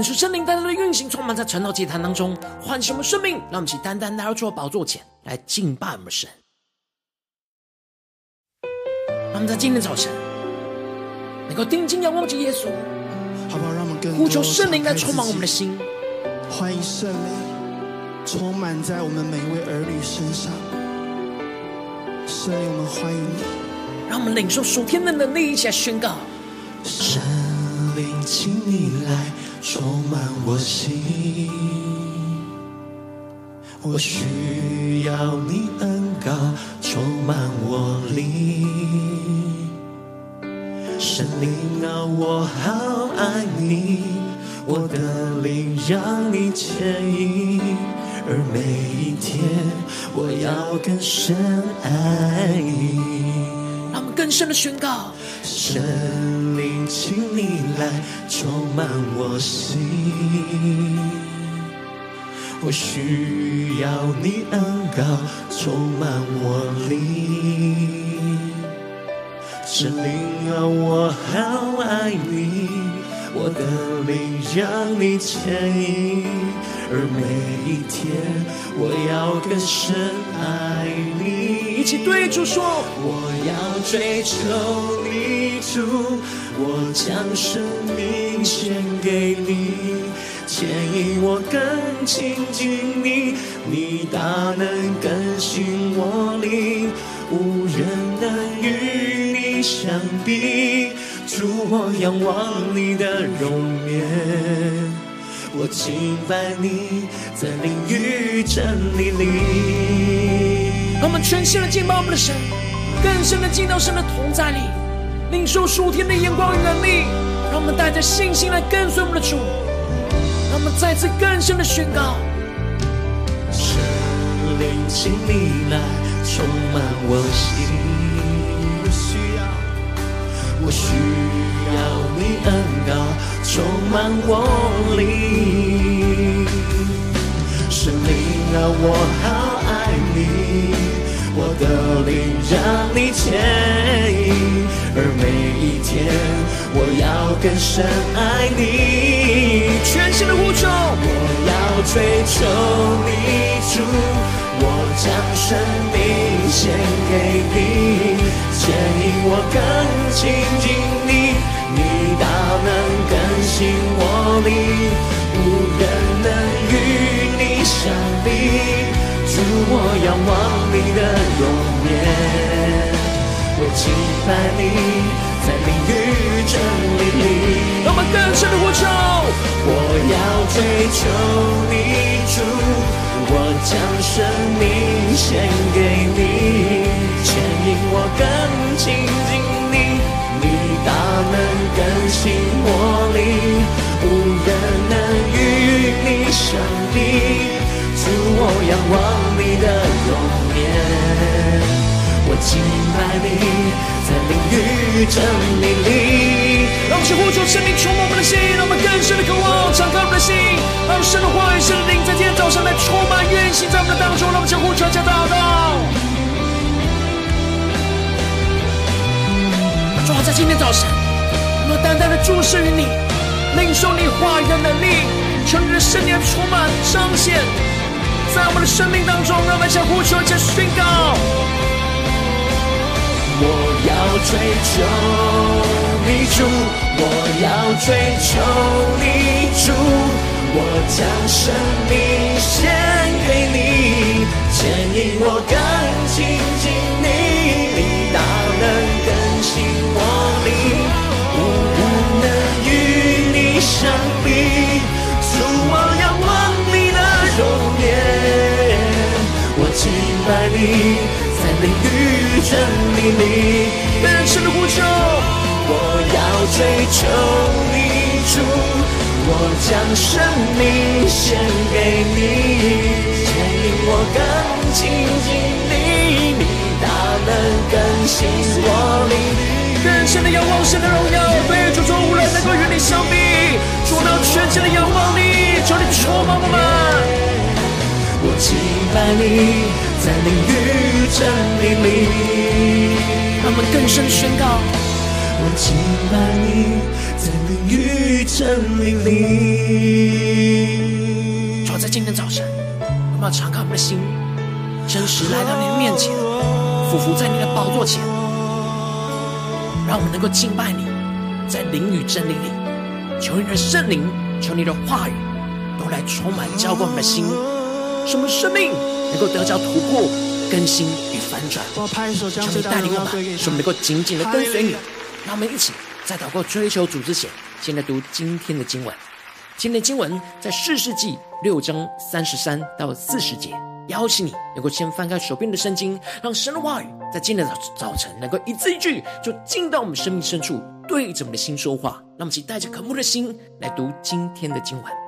恳求圣灵单单的运行，充满在晨祷祭坛当中，唤醒我们生命。让我们一起单单来到主的宝座前来敬拜我们神。让我们在今天早晨能够定睛仰望着耶稣，好不好？让我们更呼求圣灵来充满我们的心，欢迎圣灵充满在我们每一位儿女身上。圣灵，我们欢迎你，让我们领受属天的能力，一起来宣告：圣灵，请你来。充满我心，我需要你恩膏充满我灵。神灵啊，我好爱你，我的灵让你牵引，而每一天我要更深爱你。让我们更深的宣告。圣灵，请你来充满我心，我需要你恩膏充满我灵。圣灵啊，我好爱你，我的灵让你牵引，而每一天我要更深爱你。一起对主说，我要追求你。主，我将生命献给你，牵引我更亲近你，你大能更新我灵，无人能与你相比。主，我仰望你的容颜，我敬拜你在灵与真理里。让我们全心的敬拜我们的神，更深的进到神的同在里。领受属天的眼光与能力，让我们带着信心来跟随我们的主，让我们再次更深的宣告：圣灵，请你来充满我心，我需要，我需要你恩膏充满我灵。圣灵啊，我好爱你。我的灵让你牵引，而每一天我要更深爱你。全新的呼求，我要追求你主，我将生命献给你，牵引我更亲近你，你能更新我灵，无人能与你相比。主，我仰望你的容颜，我敬拜你，在灵与真理里。我们更深的呼求，我要追求你，主。我将生命献给你，牵引我你相比。主，我仰望你的容颜，我敬拜你，在灵与真理里。让我们呼求生命充满我们的心，让我们更深的渴望敞开我们的心，让神的话语、神的灵在今天早上来充满运行在我们的当中。让我们呼求、加祷告。主啊，在今天早晨，我们单单的注视于你，领受你话语的能力，求你的圣灵充满彰显在我们的生命当中。让我们向呼求、加宣告。我要追求你主，我要追求你主，我将生命献给你，牵引我更亲近你，你大能更新我灵，无人能与你相比。我敬拜你。灵与真理里，更深的呼求。我要追求你主，我将生命献给你，牵引我更亲近你，你大能更新我灵。更深的仰望，神的荣耀，对主说无人能够与你相比。主，我要全心的仰望你，求你充满我们。我敬拜你。在灵与真理里，让我们更深宣告。我敬拜你，在灵与真理里。主，在今天早晨，我们要敞开我们的心，真实来到你的面前，俯伏在你的宝座前，让我们能够敬拜你，在灵与真理里，求你的圣灵，求你的话语，都来充满浇灌我们的心，什么生命？能够得着突破、更新与翻转，求你带领我们，使我们能够紧紧的跟随你。让我们一起在祷告追求主之前，先来读今天的经文。今天的经文在四世纪六章三十三到四十节。邀请你能够先翻开手边的圣经，让神的话语在今天的早晨能够一字一句就进到我们生命深处，对着我们的心说话。让我们一起带着渴慕的心来读今天的经文。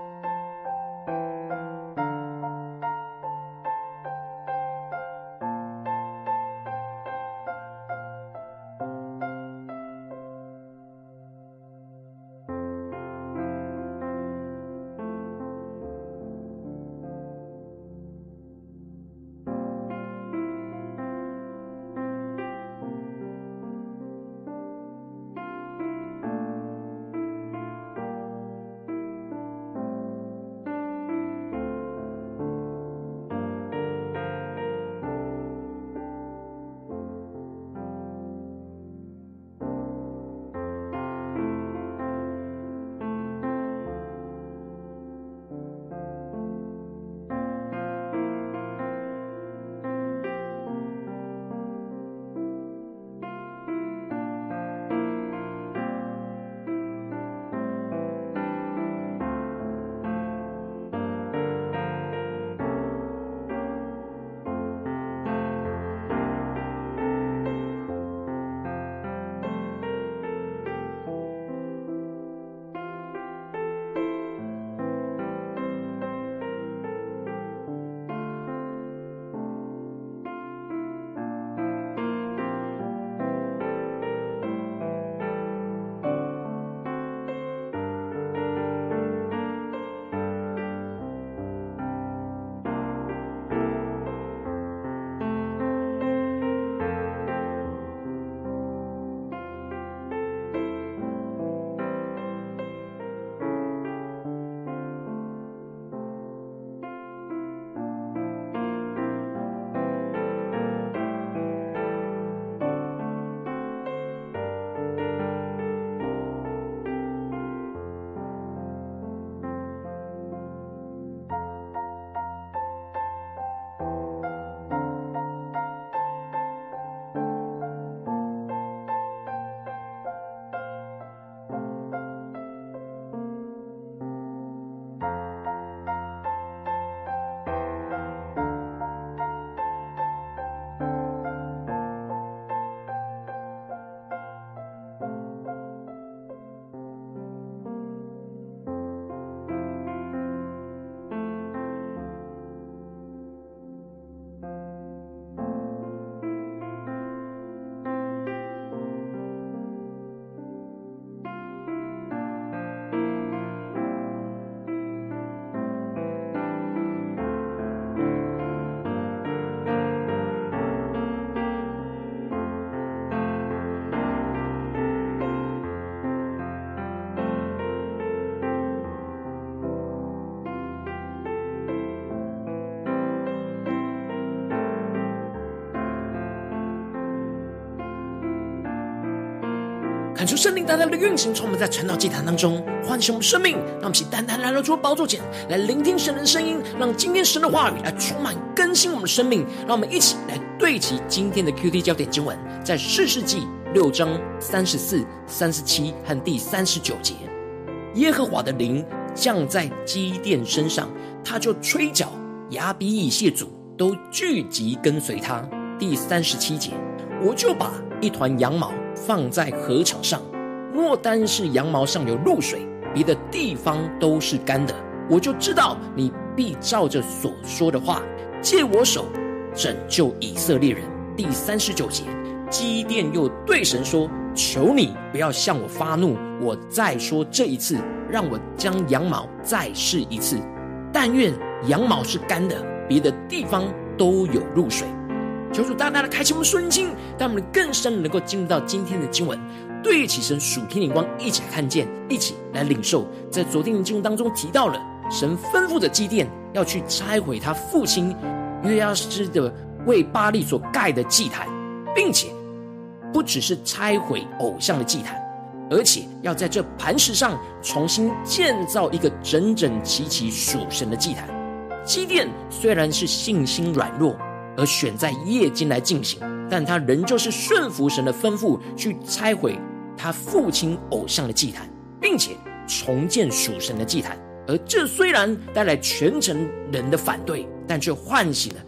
看出圣灵大大的运行，充满在传道祭坛当中，唤醒我们生命，让我们起单单来到主宝座前来聆听神的声音，让今天神的话语来充满更新我们的生命。让我们一起来对齐今天的 QT 焦点经文，在四世纪六章三十四、三十七和第三十九节。耶和华的灵降在基甸身上，他就吹角，亚比以谢族都聚集跟随他。第三十七节，我就把一团羊毛。放在禾场上，莫单是羊毛上有露水，别的地方都是干的。我就知道你必照着所说的话，借我手拯救以色列人。第三十九节，基甸又对神说：“求你不要向我发怒，我再说这一次，让我将羊毛再试一次。但愿羊毛是干的，别的地方都有露水。”求主大大的开启我们顺境，让我们更深能够进入到今天的经文，对齐神属天灵光，一起来看见，一起来领受。在昨天的经文当中提到了，神吩咐着基甸要去拆毁他父亲约阿施的为巴力所盖的祭坛，并且不只是拆毁偶像的祭坛，而且要在这磐石上重新建造一个整整齐齐属神的祭坛。基甸虽然是信心软弱。而选在夜间来进行，但他仍旧是顺服神的吩咐，去拆毁他父亲偶像的祭坛，并且重建属神的祭坛。而这虽然带来全城人的反对，但却唤醒了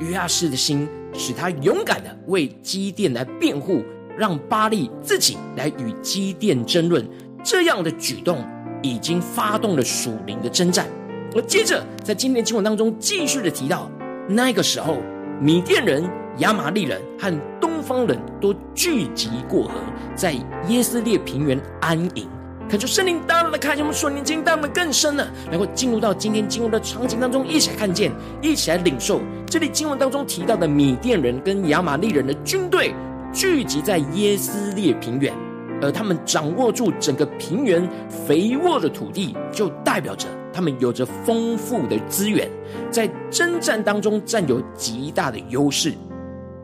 约阿士的心，使他勇敢的为基甸来辩护，让巴力自己来与基甸争论。这样的举动已经发动了属灵的征战。而接着在今天的经文当中，继续的提到那个时候。米甸人、亚玛力人和东方人都聚集过河，在耶斯列平原安营。恳求圣灵大大的开启我们属灵经，带我们更深了能够进入到今天经文的场景当中，一起来看见，一起来领受。这里经文当中提到的米甸人跟亚玛力人的军队聚集在耶斯列平原，而他们掌握住整个平原肥沃的土地，就代表着。他们有着丰富的资源，在征战当中占有极大的优势。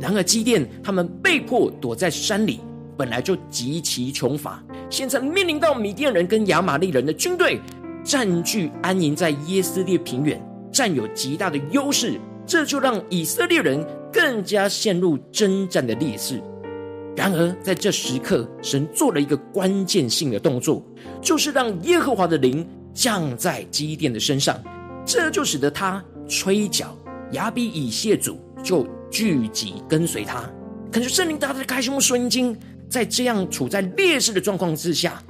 然而，基甸他们被迫躲在山里，本来就极其穷乏，现在面临到米甸人跟亚玛力人的军队占据安营在耶斯列平原，占有极大的优势，这就让以色列人更加陷入征战的劣势。然而，在这时刻，神做了一个关键性的动作，就是让耶和华的灵。降在基甸的身上，这就使得他吹角，亚比以谢族就聚集跟随他。可是圣灵大大的开胸顺经，在这样处在劣势的状况之下，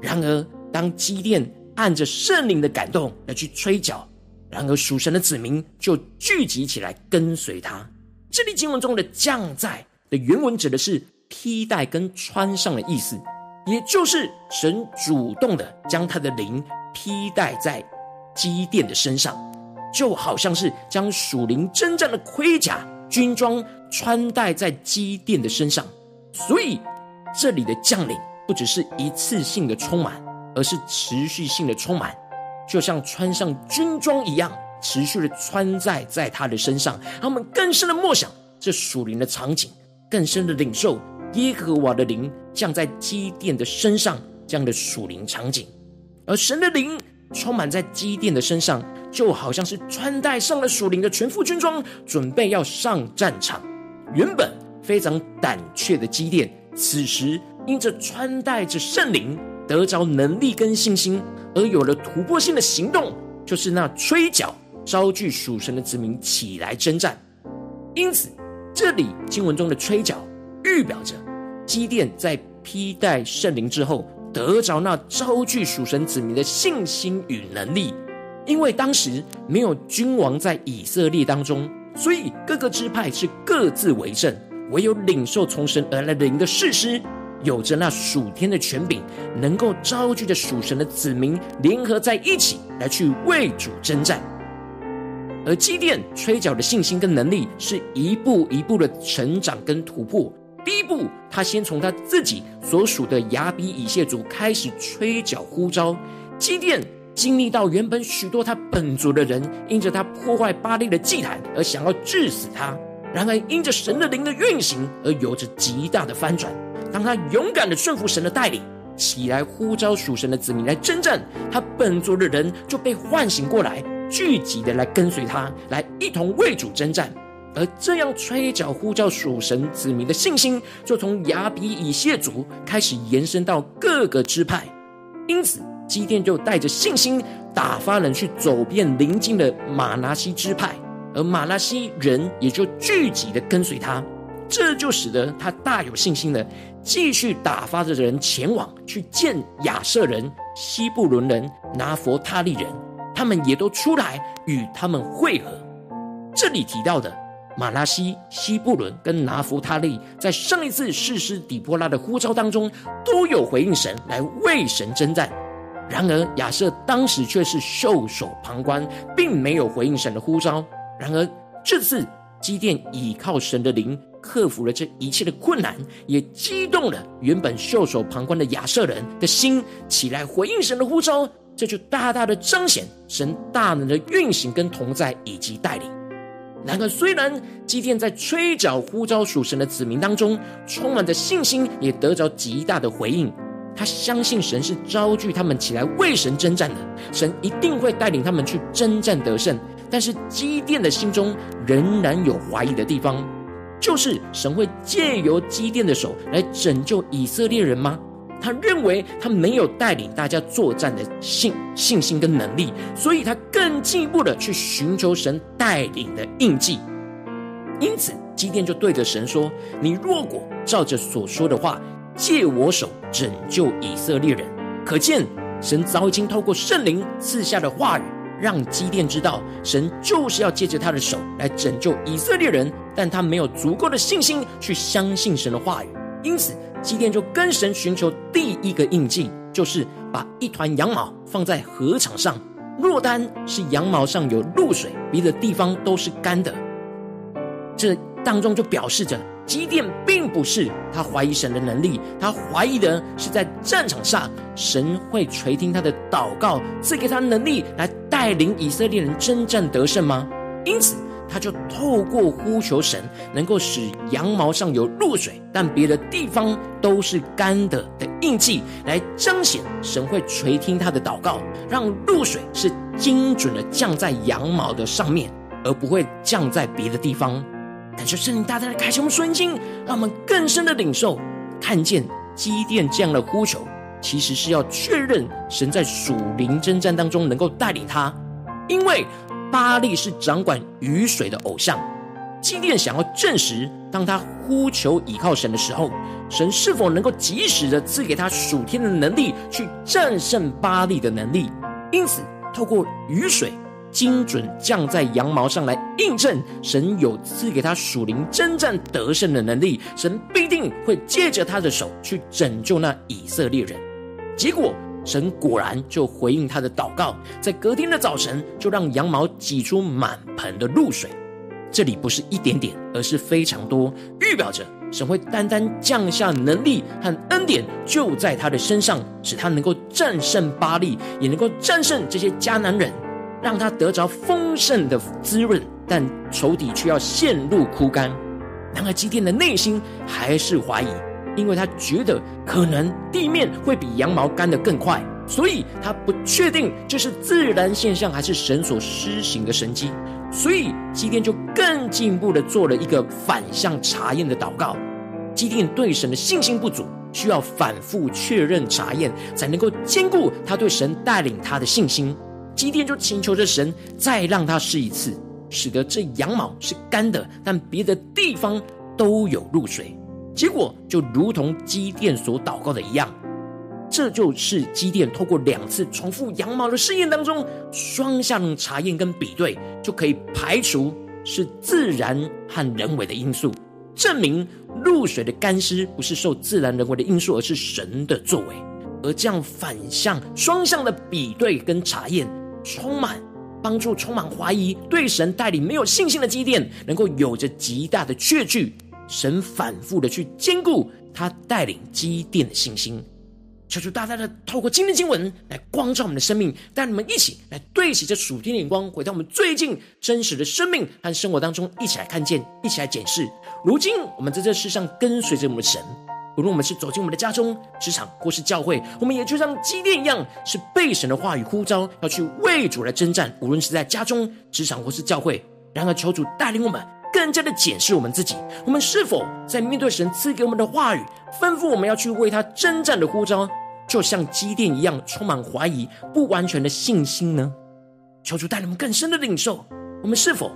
然而当基甸按着圣灵的感动来去吹角，然而属神的子民就聚集起来跟随他。这里经文中的降在的原文指的是披戴跟穿上的意思，也就是神主动的将他的灵。披戴在基甸的身上，就好像是将属灵征战的盔甲、军装穿戴在基甸的身上。所以，这里的将领不只是一次性的充满，而是持续性的充满，就像穿上军装一样，持续的穿戴在他的身上。他们更深的默想这属灵的场景，更深的领受耶和华的灵降在基甸的身上这样的属灵场景。而神的灵充满在基甸的身上，就好像是穿戴上了属灵的全副军装，准备要上战场。原本非常胆怯的基甸，此时因着穿戴着圣灵，得着能力跟信心，而有了突破性的行动，就是那吹角，召聚属神的子民起来征战。因此，这里经文中的吹角，预表着基甸在披戴圣灵之后。得着那招聚属神子民的信心与能力，因为当时没有君王在以色列当中，所以各个支派是各自为政，唯有领受从神而来的灵的士师，有着那属天的权柄，能够招聚着属神的子民联合在一起来去为主征战。而基甸吹角的信心跟能力，是一步一步的成长跟突破。第一步，他先从他自己所属的雅比以谢族开始吹角呼召。基甸经历到原本许多他本族的人因着他破坏巴力的祭坛而想要治死他，然而因着神的灵的运行而有着极大的翻转。当他勇敢的顺服神的带领，起来呼召属神的子民来征战，他本族的人就被唤醒过来，聚集的来跟随他，来一同为主征战。而这样吹角呼叫属神子民的信心，就从亚比以谢族开始延伸到各个支派。因此，基甸就带着信心打发人去走遍邻近的玛拿西支派，而玛拿西人也就聚集的跟随他。这就使得他大有信心的继续打发着人前往去见亚设人、西布伦人、拿弗他利人，他们也都出来与他们会合。这里提到的。马拉西、西布伦跟拿弗他利，在上一次誓师底波拉的呼召当中，都有回应神来为神征战。然而亚设当时却是袖手旁观，并没有回应神的呼召。然而这次基甸倚靠神的灵，克服了这一切的困难，也激动了原本袖手旁观的亚设人的心，起来回应神的呼召。这就大大的彰显神大能的运行跟同在以及带领。然而，虽然基甸在吹角呼召属神的子民当中充满着信心，也得着极大的回应。他相信神是召聚他们起来为神征战的，神一定会带领他们去征战得胜。但是基甸的心中仍然有怀疑的地方，就是神会借由基甸的手来拯救以色列人吗？他认为他没有带领大家作战的信信心跟能力，所以他更进一步的去寻求神带领的印记。因此，基甸就对着神说：“你若果照着所说的话，借我手拯救以色列人。”可见神早已经透过圣灵赐下的话语，让基甸知道神就是要借着他的手来拯救以色列人，但他没有足够的信心去相信神的话语，因此。基甸就跟神寻求第一个印记，就是把一团羊毛放在禾场上，若单是羊毛上有露水，别的地方都是干的。这当中就表示着基甸并不是他怀疑神的能力，他怀疑的是在战场上神会垂听他的祷告，赐给他能力来带领以色列人征战得胜吗？因此。他就透过呼求神，能够使羊毛上有露水，但别的地方都是干的的印记，来彰显神会垂听他的祷告，让露水是精准的降在羊毛的上面，而不会降在别的地方。但是圣灵大大的开启我们顺心，让我们更深的领受，看见基甸这样的呼求，其实是要确认神在属灵征战当中能够带领他，因为。巴力是掌管雨水的偶像，基甸想要证实，当他呼求倚靠神的时候，神是否能够及时的赐给他属天的能力，去战胜巴力的能力。因此，透过雨水精准降在羊毛上来印证，神有赐给他属灵征战得胜的能力，神必定会借着他的手去拯救那以色列人。结果。神果然就回应他的祷告，在隔天的早晨就让羊毛挤出满盆的露水。这里不是一点点，而是非常多，预表着神会单单降下能力和恩典，就在他的身上，使他能够战胜巴力，也能够战胜这些迦南人，让他得着丰盛的滋润，但仇敌却要陷入枯干。然而基甸的内心还是怀疑。因为他觉得可能地面会比羊毛干得更快，所以他不确定这是自然现象还是神所施行的神迹，所以基甸就更进一步的做了一个反向查验的祷告。基甸对神的信心不足，需要反复确认查验，才能够坚固他对神带领他的信心。基甸就请求着神再让他试一次，使得这羊毛是干的，但别的地方都有露水。结果就如同基甸所祷告的一样，这就是基甸透过两次重复羊毛的试验当中，双向查验跟比对，就可以排除是自然和人为的因素，证明露水的干湿不是受自然人为的因素，而是神的作为。而这样反向双向的比对跟查验，充满帮助，充满怀疑，对神带领没有信心的基甸，能够有着极大的确据。神反复的去坚固他带领基甸的信心，求主大大的透过今天经文来光照我们的生命，带你们一起来对齐这属天的眼光，回到我们最近真实的生命和生活当中，一起来看见，一起来检视。如今我们在这世上跟随着我们的神，无论我们是走进我们的家中、职场或是教会，我们也就像基甸一样，是被神的话语呼召，要去为主来征战。无论是在家中、职场或是教会，然而求主带领我们更加的检视我们自己，我们是否在面对神赐给我们的话语，吩咐我们要去为他征战的呼召，就像机电一样，充满怀疑、不完全的信心呢？求主带领我们更深的领受，我们是否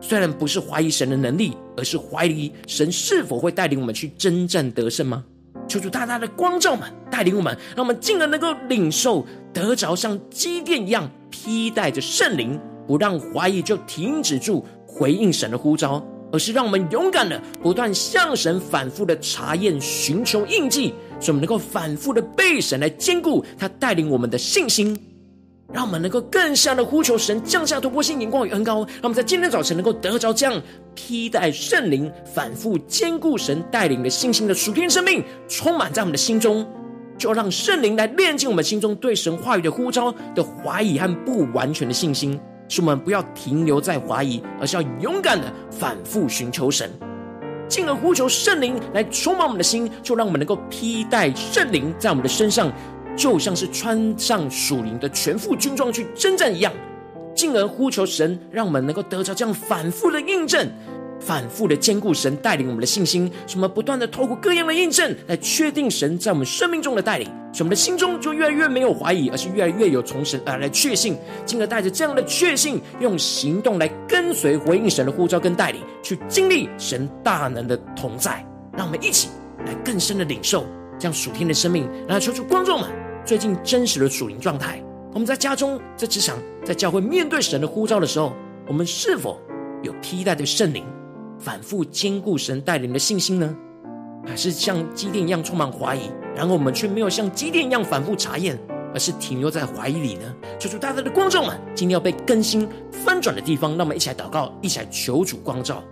虽然不是怀疑神的能力，而是怀疑神是否会带领我们去征战得胜吗？求主大大的光照们，带领我们，让我们进而能够领受得着像机电一样披戴着圣灵，不让怀疑就停止住回应神的呼召，而是让我们勇敢的不断向神反复的查验、寻求印记，使我们能够反复的被神来坚固他带领我们的信心。让我们能够更加的呼求神降下突破性眼光与恩膏，让我们在今天早晨能够得着这样披戴圣灵、反复坚固神带领的信心的属天生命，充满在我们的心中，就让圣灵来炼净我们心中对神话语的呼召的怀疑和不完全的信心，是我们不要停留在怀疑，而是要勇敢的反复寻求神，进而呼求圣灵来充满我们的心，就让我们能够披戴圣灵在我们的身上。就像是穿上属灵的全副军装去征战一样，进而呼求神，让我们能够得着这样反复的印证，反复的坚固神带领我们的信心，什么不断的透过各样的印证来确定神在我们生命中的带领，使我们的心中就越来越没有怀疑，而是越来越有从神而来确信，进而带着这样的确信，用行动来跟随回应神的呼召跟带领，去经历神大能的同在。让我们一起来更深的领受这样属天的生命，来求主观众们。最近真实的属灵状态，我们在家中、在职场、在教会面对神的呼召的时候，我们是否有披戴的圣灵，反复坚固神带领的信心呢？还是像基甸一样充满怀疑，然后我们却没有像基甸一样反复查验，而是停留在怀疑里呢？求主大大的光照们，今天要被更新翻转的地方，让我们一起来祷告，一起来求主光照。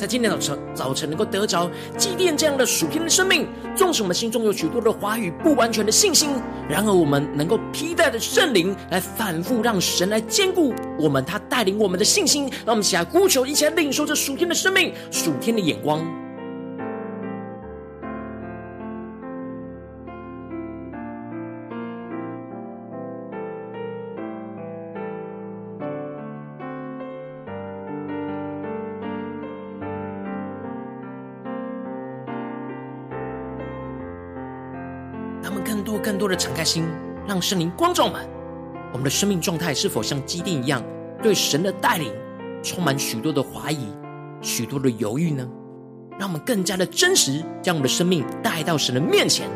在今天早晨早晨能够得着祭奠这样的属天的生命。纵使我们心中有许多的话语、不完全的信心，然而我们能够披戴的圣灵来反复，让神来坚固我们，他带领我们的信心。让我们起来呼求，一起来领受这属天的生命、属天的眼光。我们更多更多的敞开心，让圣灵光照们，我们的生命状态是否像基甸一样，对神的带领充满许多的怀疑、许多的犹豫呢？让我们更加的真实，将我们的生命带到神的面前，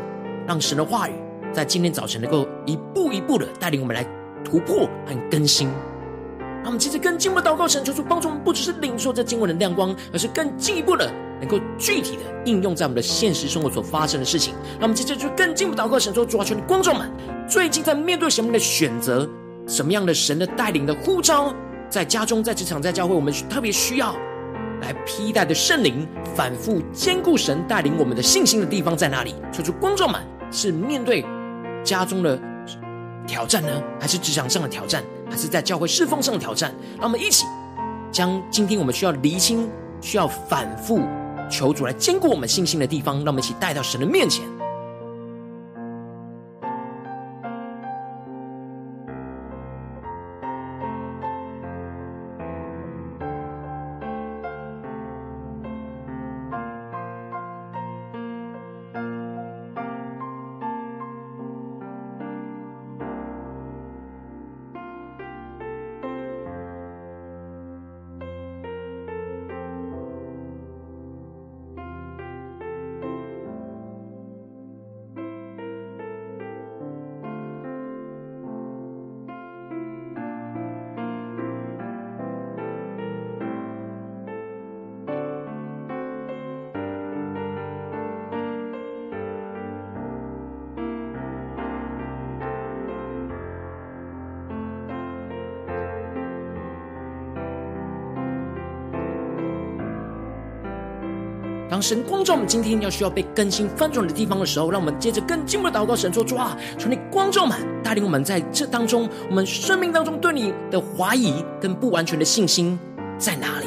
让神的话语在今天早晨能够一步一步的带领我们来突破和更新。让我们接着更进一步祷告，神求主帮助我们，不只是领受这经文的亮光，而是更进一步的。能够具体的应用在我们的现实生活所发生的事情，那我们接着就更进一步祷告，神说：主啊，求你光照们，最近在面对什么样的选择，什么样的神的带领的呼召，在家中、在职场、在教会，我们特别需要来披戴的圣灵，反复坚固神带领我们的信心的地方在哪里？求主光照们，是面对家中的挑战呢，还是职场上的挑战，还是在教会侍奉上的挑战？让我们一起将今天我们需要厘清、需要反复。求主来坚固我们信心的地方，让我们一起带到神的面前。当神光照我们今天要需要被更新翻转的地方的时候，让我们接着更进一步的祷告，神说：主啊，求你光照们，带领我们在这当中，我们生命当中对你的怀疑跟不完全的信心在哪里？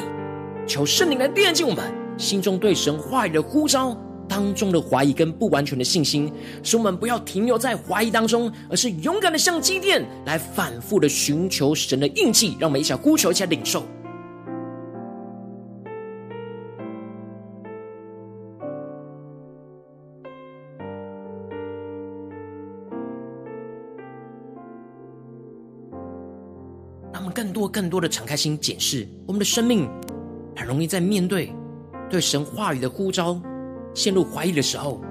求圣灵来炼净我们心中对神话语的呼召当中的怀疑跟不完全的信心，使我们不要停留在怀疑当中，而是勇敢的向基甸来反复的寻求神的印记。让我们一起来呼求，一起来领受。更多、的敞开心检视我们的生命，很容易在面对对神话语的呼召陷入怀疑的时候，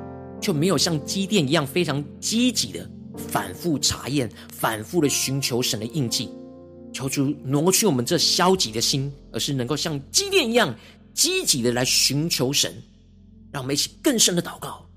就没有像基甸一样非常积极的反复查验、反复的寻求神的印记，求主挪去我们这消极的心，而是能够像基甸一样积极的来寻求神，让我们一起更深的祷告。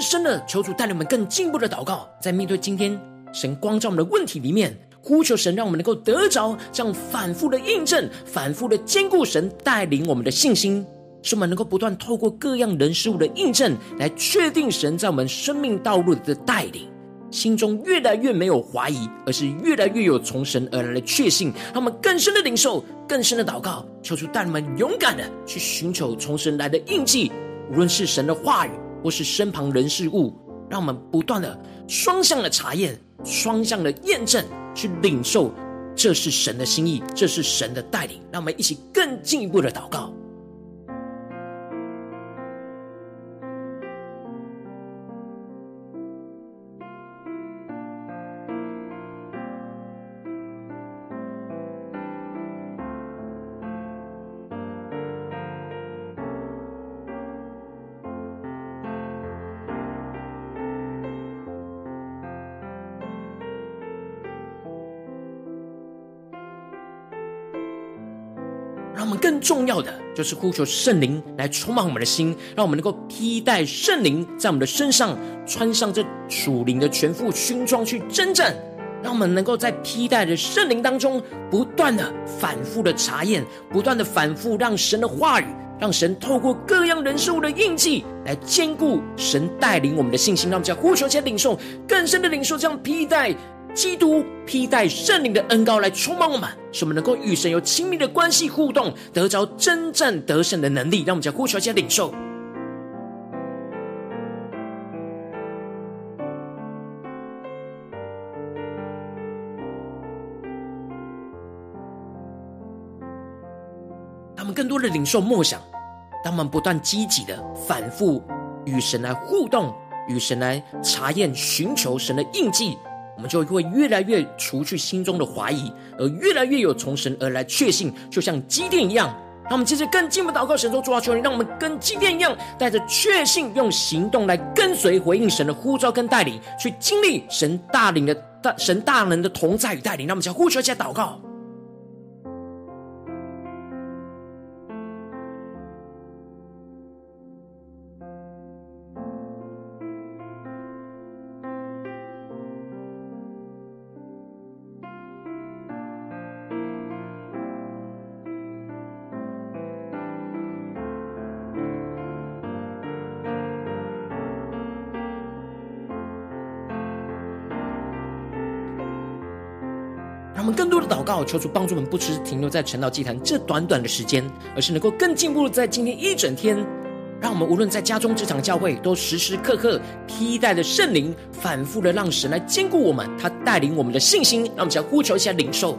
深的求主带领我们更进一步的祷告，在面对今天神光照我们的问题里面，呼求神，让我们能够得着这样反复的印证、反复的坚固神带领我们的信心，使我们能够不断透过各样人事物的印证，来确定神在我们生命道路的带领，心中越来越没有怀疑，而是越来越有从神而来的确信。让我们更深的领受、更深的祷告，求主带领我们勇敢的去寻求从神来的印记，无论是神的话语。或是身旁人事物，让我们不断的双向的查验、双向的验证，去领受这是神的心意，这是神的带领。让我们一起更进一步的祷告。我们更重要的就是呼求圣灵来充满我们的心，让我们能够披戴圣灵在我们的身上，穿上这属灵的全副军装去征战。让我们能够在披戴的圣灵当中，不断的反复的查验，不断的反复让神的话语，让神透过各样人事物的印记来坚固神带领我们的信心。让我们将呼求且领受更深的领受，这样披戴。基督披戴圣灵的恩膏来充满我们，使我们能够与神有亲密的关系互动，得着征战得胜的能力。让我们将呼求加领受。他们更多的领受默想，他们不断积极的反复与神来互动，与神来查验、寻求神的印记。我们就会越来越除去心中的怀疑，而越来越有从神而来确信，就像基甸一样。那我们接着更进一步祷告，神说：主啊，求你让我们跟基甸一样，带着确信，用行动来跟随回应神的呼召跟带领，去经历神大领的大神大能的同在与带领。那我们先呼求一下祷告。求主帮助我们，不只是停留在晨祷祭坛这短短的时间，而是能够更进步在今天一整天，让我们无论在家中、职场、教会，都时时刻刻披戴着圣灵，反复的让神来兼顾我们，他带领我们的信心，让我们想呼求一下灵兽。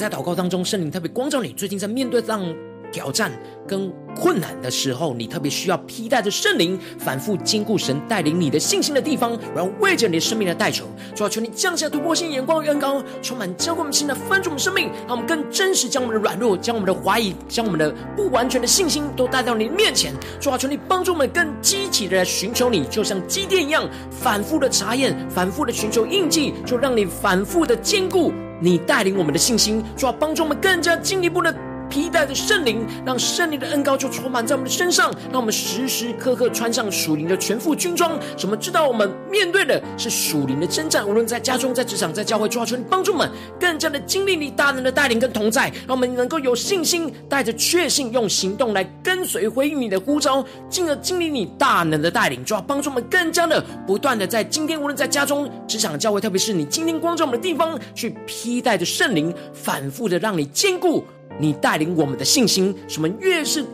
在祷告当中，圣灵特别光照你，最近在面对这样挑战跟困难的时候，你特别需要披戴着圣灵，反复坚固神带领你的信心的地方，然后为着你的生命的代求，主要求你降下突破性眼光与恩膏，充满浇灌我们心的翻转我们生命，让我们更真实将我们的软弱、将我们的怀疑、将我们的不完全的信心都带到你的面前，主要求你帮助我们更积极的寻求你，就像基甸一样，反复的查验，反复的寻求印记，就让你反复的坚固。你带领我们的信心，就要帮助我们更加进一步的。披戴着圣灵，让圣灵的恩膏就充满在我们的身上，让我们时时刻刻穿上属灵的全副军装。什么？知道我们面对的是属灵的征战，无论在家中、在职场、在教会，主要求你帮助我们更加的经历你大能的带领跟同在，让我们能够有信心，带着确信，用行动来跟随回应你的呼召，进而经历你大能的带领。就要帮助我们更加的不断的在今天，无论在家中、职场、教会，特别是你今天光照我们的地方，去披戴着圣灵，反复的让你坚固。你带领我们的信心，什么越是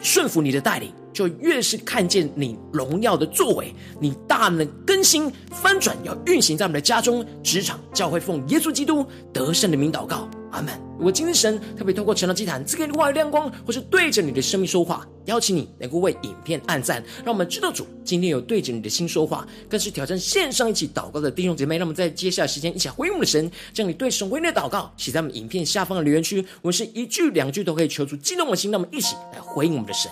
顺服你的带领，就越是看见你荣耀的作为。你大能更新翻转，要运行在我们的家中、职场、教会，奉耶稣基督得胜的名祷告。阿门。如果今天神特别透过成了祭坛赐给你话语亮光，或是对着你的生命说话，邀请你能够为影片按赞，让我们知道主今天有对着你的心说话，更是挑战线上一起祷告的弟兄姐妹。那么在接下来时间一起回应我们的神，将你对神回应的祷告写在我们影片下方的留言区，我们是一句两句都可以求助激动的心，那么一起来回应我们的神。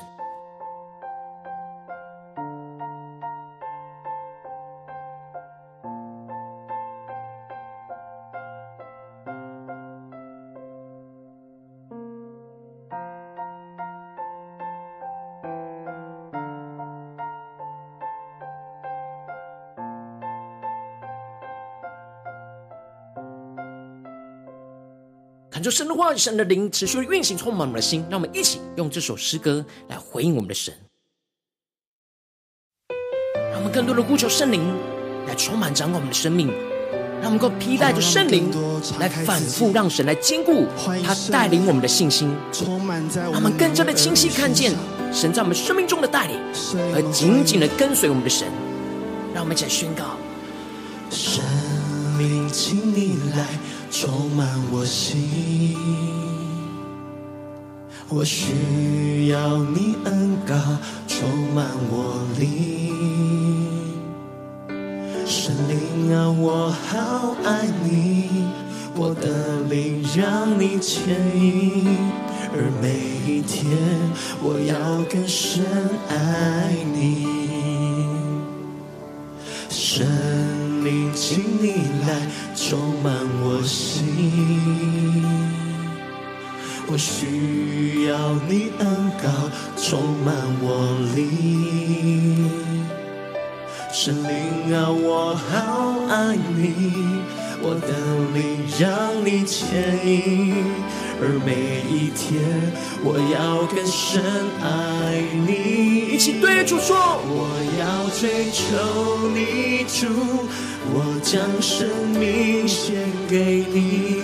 感受神的话语，神的灵持续的运行，充满我们的心。让我们一起用这首诗歌来回应我们的神，让我们更多的呼求圣灵来充满掌管我们的生命，让我们能够披戴着圣灵来反复让神来坚固他带领我们的信心，让我们更加的清晰看见神在我们生命中的带领，而紧紧的跟随我们的神。让我们一起来宣告：生命，请你来。充满我心，我需要你恩膏充满我灵，神灵啊，我好爱你，我的灵让你牵引，而每一天我要更深爱。我需要你恩膏充满我灵，圣灵啊，我好爱你，我的灵让你牵引。而每一天，我要更深爱你。一起对主说：我要追求你，主，我将生命献给你，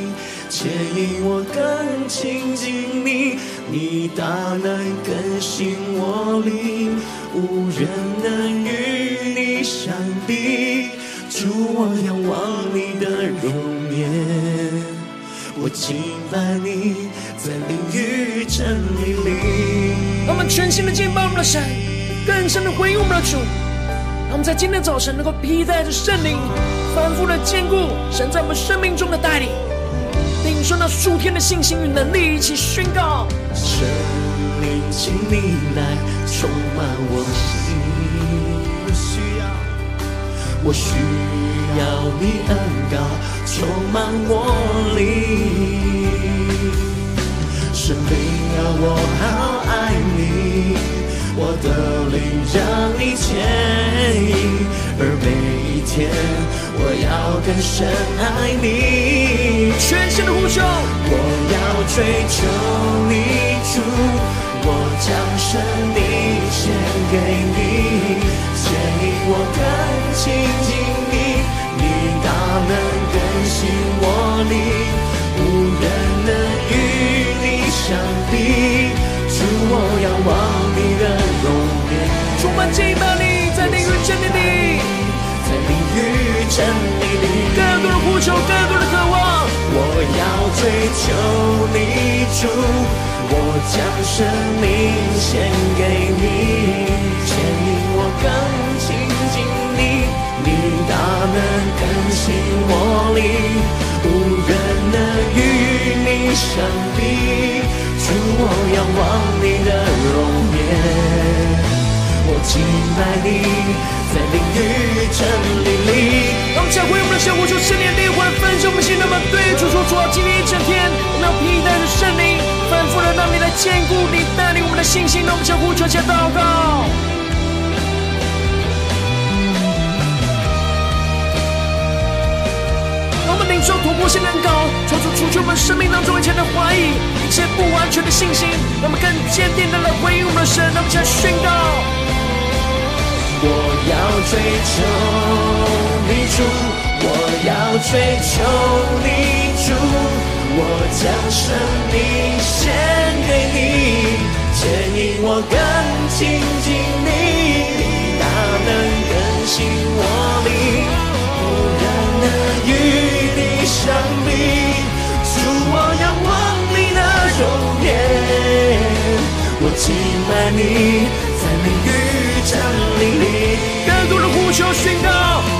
牵引我更亲近你。你大能更新我灵，无人能与你相比。主，我仰望你的容颜。我敬拜你，在灵与真理里。让我们全新的敬拜我们的神，更深的回应我们的主。让我们在今天早晨能够披戴着圣灵，反复的坚固神在我们生命中的带领，领受那属天的信心与能力，一起宣告：圣灵，请你来充满我心，我需要，我需要你恩膏充满我灵，圣灵啊，我好爱你，我的灵让你牵引，而每一天。我要更深爱你，全新的呼求。我要追求你主，我将生命献给你，牵引我更亲近你，你大能更新我灵，无人能与你相比。我要望你的容颜，充满敬拜你，在灵与真理里。真理里，更多的呼求，更多的渴望。我要追求你主，我将生命献给你，牵引我更亲近你，你大能更新我灵，无人能与你相比。主，我仰望你的容颜，我敬拜你。在灵与真理里，让我们将会用我们的生活，出圣灵的灵魂，分享我们心，那么对主说：主啊，今天一整天，我们要披戴着圣灵，反复的让你来坚固你带领我们的信心。让我们将呼求，加祷告。受突破性的恩膏，求主除去我们生命当中一切的怀疑，一切不完全的信心，让我们更坚定的来回应我们的神。让我们将宣告。我要追求你主，我要追求你主，我将生命献给你，牵引我更亲近你，大能更新我灵，无人能与颜，我敬拜你，在灵与真理里。求宣告，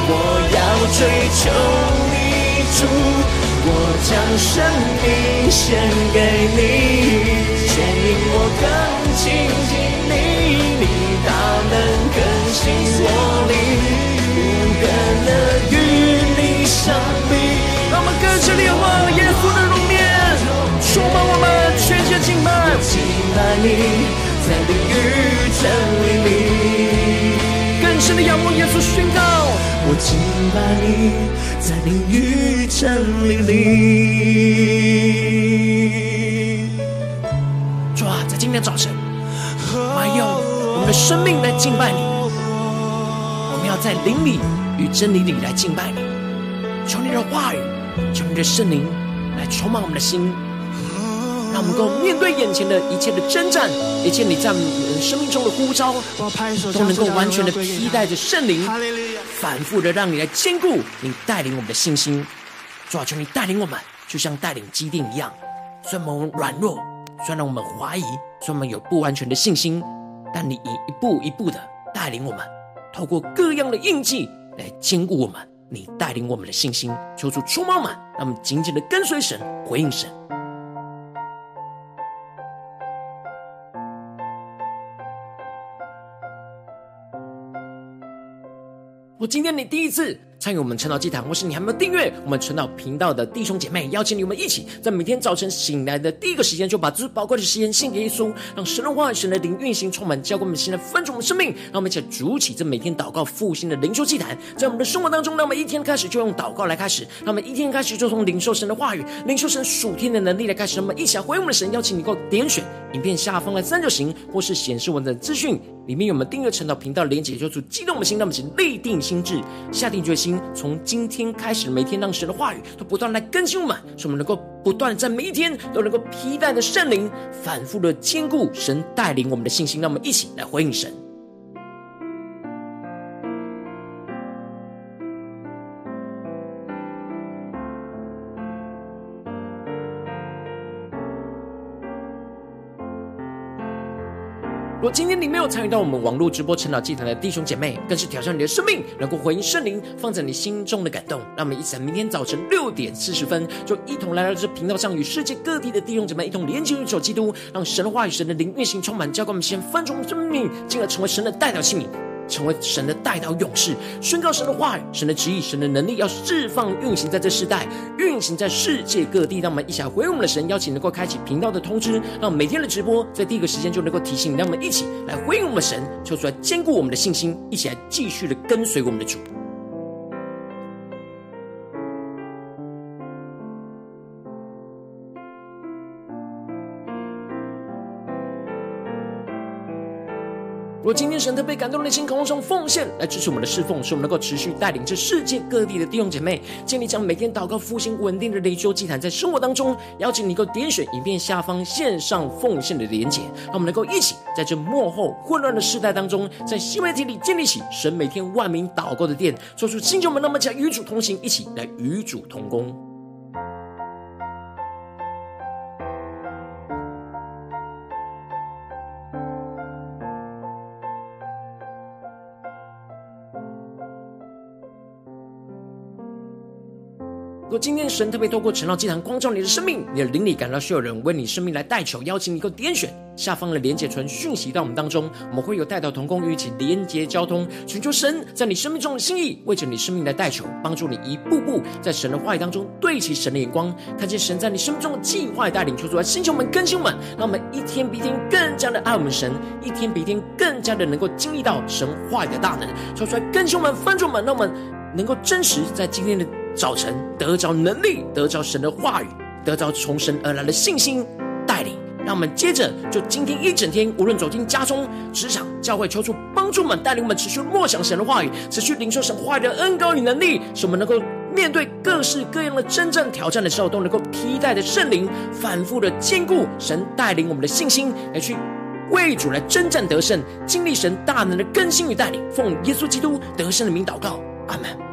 我要追求你主，我将生命献给你，牵引我更亲近你，你大能更新我灵，无人能与你相比。让我们更深地仰敬拜你，在灵与真理里。神的仰望，耶稣宣告：我敬拜你，在灵与真理里。主啊，在今天早晨，我要用我们的生命来敬拜你。我们要在灵里与真理里来敬拜你。求你的话语，求你的圣灵来充满我们的心。让我们能够面对眼前的一切的征战，一切你在我们生命中的呼召，都能够完全的披戴着圣灵，反复的让你来兼顾你带领我们的信心。主啊，求你带领我们，就像带领基甸一样。虽然我们软弱，虽然我们怀疑，虽然我们有不完全的信心，但你以一步一步的带领我们，透过各样的印记来兼顾我们。你带领我们的信心，求主充满满，让我们紧紧的跟随神，回应神。我今天你第一次参与我们晨祷祭坛，或是你还没有订阅我们晨祷频道的弟兄姐妹，邀请你们一起在每天早晨醒来的第一个时间，就把最宝贵的时间献给耶稣，让神的话语、神的灵运行充满，浇灌我们现在分盛我们生命。让我们一起筑起这每天祷告复兴的灵修祭坛，在我们的生活当中，让我们一天开始就用祷告来开始，让我们一天开始就从领受神的话语、领受神属天的能力来开始。让我们一起来回应我们的神，邀请你给我点选影片下方的三角形，或是显示文字资讯。里面有我们订阅晨祷频道的连结，就主激动我们心，让我们请立定心智，下定决心，从今天开始，每天让神的话语都不断来更新我们，使我们能够不断在每一天都能够披戴的圣灵，反复的坚固神带领我们的信心。让我们一起来回应神。今天你没有参与到我们网络直播成长祭坛的弟兄姐妹，更是挑战你的生命，能够回应圣灵放在你心中的感动。让我们一起在明天早晨六点四十分，就一同来到这频道上，与世界各地的弟兄姐妹一同连接、入手基督，让神的话语、神的灵运行充满，浇灌我们先分盛生命，进而成为神的代表器皿。成为神的代祷勇士，宣告神的话语、神的旨意、神的能力，要释放运行在这世代，运行在世界各地。让我们一起来回应我们的神，邀请能够开启频道的通知，让每天的直播在第一个时间就能够提醒你。让我们一起来回应我们的神，求出来坚固我们的信心，一起来继续的跟随我们的主。若今天神特别感动的心，渴望从奉献来支持我们的侍奉，使我们能够持续带领这世界各地的弟兄姐妹，建立将每天祷告复兴稳定的灵修祭坛，在生活当中，邀请你能够点选影片下方线上奉献的连结，让我们能够一起在这幕后混乱的时代当中，在新媒体里建立起神每天万名祷告的殿，做出新旧们，那么强与主同行，一起来与主同工。如果今天神特别透过晨祷祭坛光照你的生命，你的灵里感到需要人为你生命来代求，邀请你能够点选下方的连结传讯息到我们当中，我们会有代祷同工与一起连结交通，寻求神在你生命中的心意，为着你生命来代求，帮助你一步步在神的话语当中对齐神的眼光，看见神在你生命中的计划带领，求主来星球们更新们，让我们一天比一天更加的爱我们神，一天比一天更加的能够经历到神话语的大能，说出来更新们、翻转们，让我们能够真实在今天的。早晨得着能力，得着神的话语，得着从神而来的信心带领。让我们接着就今天一整天，无论走进家中、职场、教会，求主帮助们带领我们持续默想神的话语，持续领受神话语的恩膏与能力，使我们能够面对各式各样的真正挑战的时候，都能够披戴的圣灵，反复的坚固神带领我们的信心，来去为主来征战得胜，经历神大能的更新与带领。奉耶稣基督得胜的名祷告，阿门。